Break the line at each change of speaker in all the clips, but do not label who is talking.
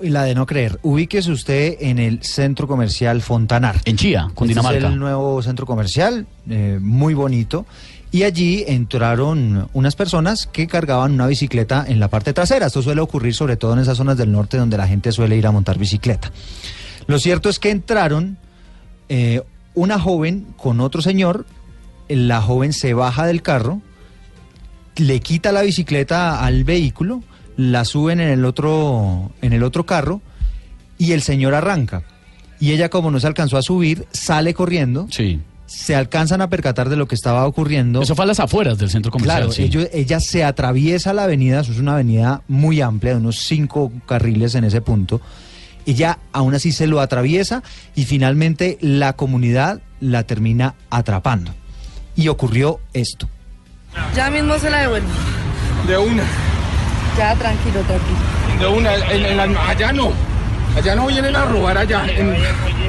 Y la de no creer. Ubíquese usted en el centro comercial Fontanar.
En Chía, Cundinamarca.
Este es el nuevo centro comercial, eh, muy bonito. Y allí entraron unas personas que cargaban una bicicleta en la parte trasera. Esto suele ocurrir sobre todo en esas zonas del norte donde la gente suele ir a montar bicicleta. Lo cierto es que entraron eh, una joven con otro señor. La joven se baja del carro, le quita la bicicleta al vehículo, la suben en el otro, en el otro carro y el señor arranca. Y ella, como no se alcanzó a subir, sale corriendo.
Sí.
Se alcanzan a percatar de lo que estaba ocurriendo.
Eso fue a las afueras del centro comercial.
Claro,
sí.
ellos- ella se atraviesa la avenida, eso es una avenida muy amplia, de unos cinco carriles en ese punto. Ella aún así se lo atraviesa y finalmente la comunidad la termina atrapando. Y ocurrió esto.
Ya mismo se la devuelvo.
De una,
Ya, tranquilo, tranquilo.
de una, en, en la- allá no. Allá no vienen a robar allá, en,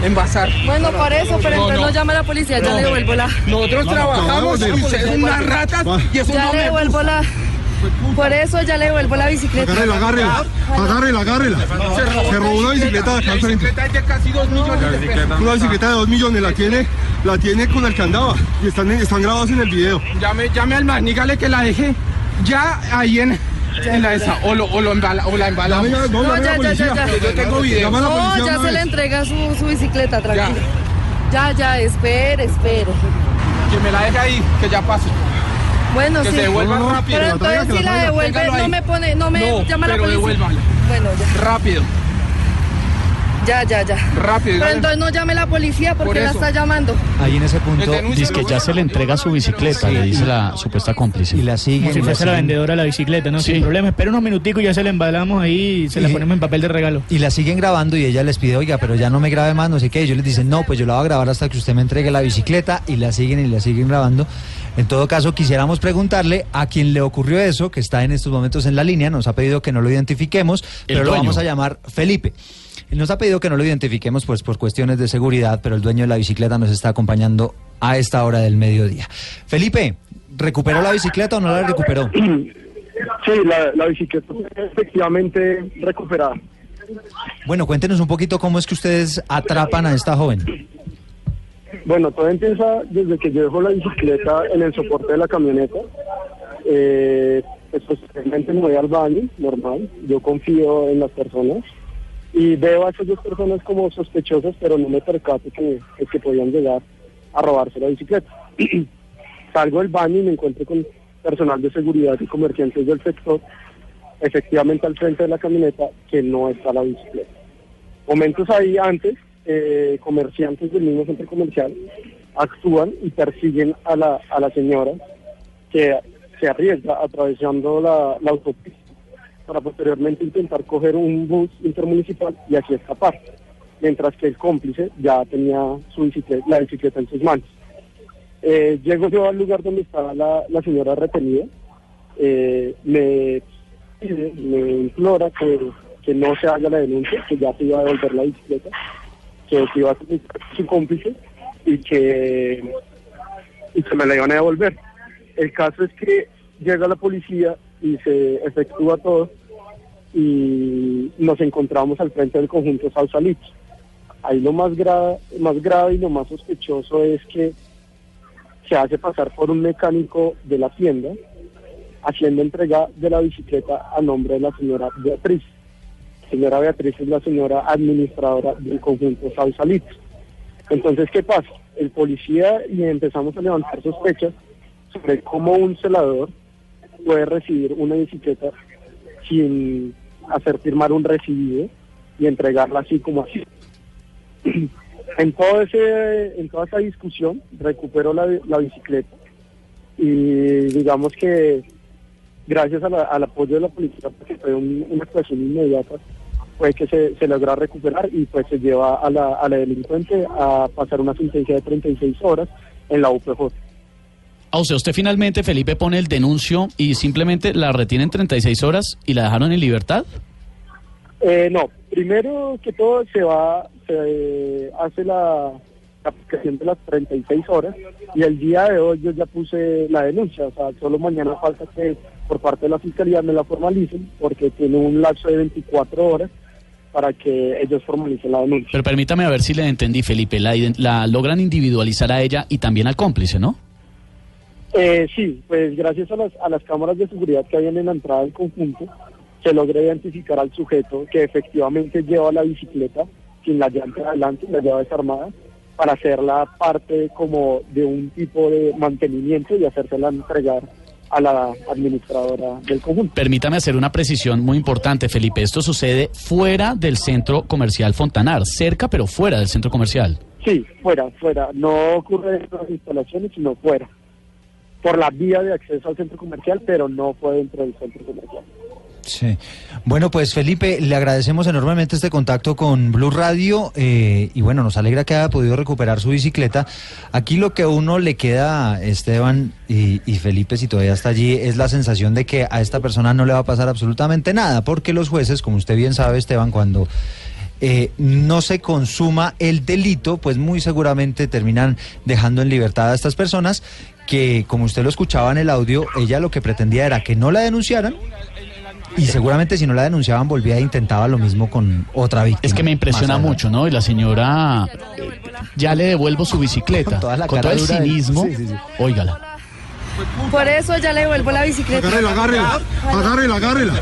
en Bazar.
Bueno, por eso, pero
No,
entonces
no.
no llame a la policía, ya le devuelvo la...
Nosotros trabajamos y ustedes son unas ratas y eso
Ya
no
le devuelvo la... Por eso ya le devuelvo la bicicleta.
Agárrela, agárrela, agárrela, agárrela. Se robó una bicicleta de acá al frente.
bicicleta es de casi dos millones de pesos.
Una bicicleta de dos millones, la tiene, la tiene con el que andaba. Y están, están grabados en el video.
Llame, llame al man, dígale que la deje ya ahí en, en la esa, o, lo, o, lo embala, o la embalamos.
No,
No,
a
ya, ya, ya, ya.
Yo tengo video.
No,
policía
ya se le entrega su, su bicicleta, tranquilo. Ya, ya, espere, espere.
Que me la deje ahí, que ya pasó.
Bueno,
Que
sí.
se devuelva
No, no,
rápido.
Pero entonces si
la
devuelve, no me pone, no me
No,
llama a la
pero
policía.
devuélvala.
Bueno, ya.
Rápido,
Ya, ya, ya.
rápido.
Pero entonces no llame la policía
Por
porque la está llamando.
Ahí en ese punto.
Dice que ya se le entrega su bicicleta, le dice la supuesta cómplice.
Y la siguen.
Como si fuese la vendedora de la bicicleta, ¿no?
Sí.
Sin problema. Espera unos minuticos y ya se la embalamos ahí y se la ponemos en papel de regalo.
Y la siguen grabando y ella les pide, oiga, pero ya no me grabe más, no sé qué. Y ellos les dicen, no, pues yo la voy a grabar hasta que usted me entregue la bicicleta y la siguen y la siguen grabando. En todo caso, quisiéramos preguntarle a quien le ocurrió eso, que está en estos momentos en la línea, nos ha pedido que no lo identifiquemos, pero lo vamos a llamar Felipe. Nos ha pedido que no lo identifiquemos pues por cuestiones de seguridad, pero el dueño de la bicicleta nos está acompañando a esta hora del mediodía. Felipe, ¿recuperó la bicicleta o no la recuperó?
Sí, la, la bicicleta efectivamente recuperada.
Bueno, cuéntenos un poquito cómo es que ustedes atrapan a esta joven.
Bueno, todo empieza desde que yo dejo la bicicleta en el soporte de la camioneta. Eh, pues posteriormente me voy al baño, normal. Yo confío en las personas y veo a esas dos personas como sospechosas, pero no me percato que, que, que podían llegar a robarse la bicicleta. Salgo del baño y me encuentro con personal de seguridad y comerciantes del sector, efectivamente al frente de la camioneta, que no está la bicicleta. Momentos ahí antes, eh, comerciantes del mismo centro comercial actúan y persiguen a la, a la señora que se arriesga atravesando la, la autopista para posteriormente intentar coger un bus intermunicipal y así escapar, mientras que el cómplice ya tenía su bicicleta, la bicicleta en sus manos. Eh, llego yo al lugar donde estaba la, señora retenida, eh, me me implora que, que no se haga la denuncia, que ya se iba a devolver la bicicleta, que se iba a su cómplice y que, y que me la iban a devolver. El caso es que llega la policía y se efectúa todo y nos encontramos al frente del conjunto Sausalito. Ahí lo más, gra más grave y lo más sospechoso es que se hace pasar por un mecánico de la tienda haciendo entrega de la bicicleta a nombre de la señora Beatriz. Señora Beatriz es la señora administradora del conjunto Sausalito. Entonces, ¿qué pasa? El policía y empezamos a levantar sospechas sobre cómo un celador puede recibir una bicicleta sin hacer firmar un recibido y entregarla así como así. En todo ese, en toda esa discusión recupero la, la bicicleta y digamos que gracias a la- al apoyo de la policía, porque fue un- una actuación inmediata, fue que se, se logra recuperar y pues se lleva a la, a la delincuente a pasar una sentencia de 36 horas en la UPJ.
Ah, o sea, usted finalmente, Felipe, pone el denuncio y simplemente la retienen 36 horas y la dejaron en libertad.
Eh, no, primero que todo se va, se hace la, la aplicación de las 36 horas y el día de hoy yo ya puse la denuncia, o sea, solo mañana falta que por parte de la fiscalía me la formalicen porque tiene un lapso de 24 horas para que ellos formalicen la denuncia.
Pero permítame a ver si le entendí, Felipe. La, la logran individualizar a ella y también al cómplice, ¿no?
Eh, sí, pues gracias a las, a las cámaras de seguridad que habían en la entrada del conjunto, se logra identificar al sujeto que efectivamente lleva la bicicleta sin la llanta de adelante, la lleva desarmada, para hacerla parte como de un tipo de mantenimiento y hacérsela entregar a la administradora del conjunto.
Permítame hacer una precisión muy importante, Felipe. Esto sucede fuera del centro comercial Fontanar, cerca pero fuera del centro comercial.
Sí, fuera, fuera. No ocurre de las instalaciones, sino fuera. Por la vía de acceso al centro comercial, pero no fue dentro del centro comercial.
Sí. Bueno, pues Felipe, le agradecemos enormemente este contacto con Blue Radio eh, y bueno, nos alegra que haya podido recuperar su bicicleta. Aquí lo que a uno le queda, Esteban y, y Felipe, si todavía está allí, es la sensación de que a esta persona no le va a pasar absolutamente nada, porque los jueces, como usted bien sabe, Esteban, cuando eh, no se consuma el delito, pues muy seguramente terminan dejando en libertad a estas personas que, como usted lo escuchaba en el audio, ella lo que pretendía era que no la denunciaran y seguramente si no la denunciaban volvía e intentaba lo mismo con otra víctima.
Es que me impresiona mucho, ¿no? Y la señora eh, ya le devuelvo su bicicleta.
Con toda la
con todo el
dura de-
cinismo.
sí, sí, sí.
Óigala.
Por eso ya le devuelvo la bicicleta.
Agárrela, agárrela, agárrela, agárrela.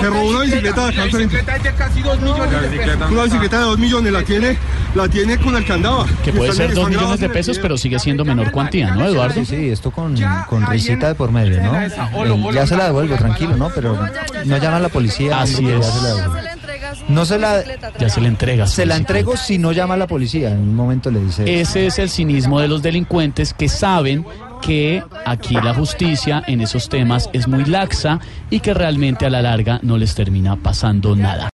Se robó una bicicleta de acá al frente.
bicicleta es de casi 2 millones.
Una bicicleta de dos millones, la tiene, la tiene con el candado.
Que puede ser dos millones de pesos, pero sigue siendo menor cuantía, ¿no, Eduardo?
Sí, sí, esto con, con risita de por medio, ¿no? Eh, ya se la devuelvo, tranquilo, ¿no? Pero no llama a la policía.
Así
ya
es.
se la devuelvo. No se la-
Ya se le entrega.
Se la entrego si no llama a la policía. En un momento le dice.
Ese es el cinismo de los delincuentes que saben que aquí la justicia en esos temas es muy laxa y que realmente a la larga no les termina pasando nada.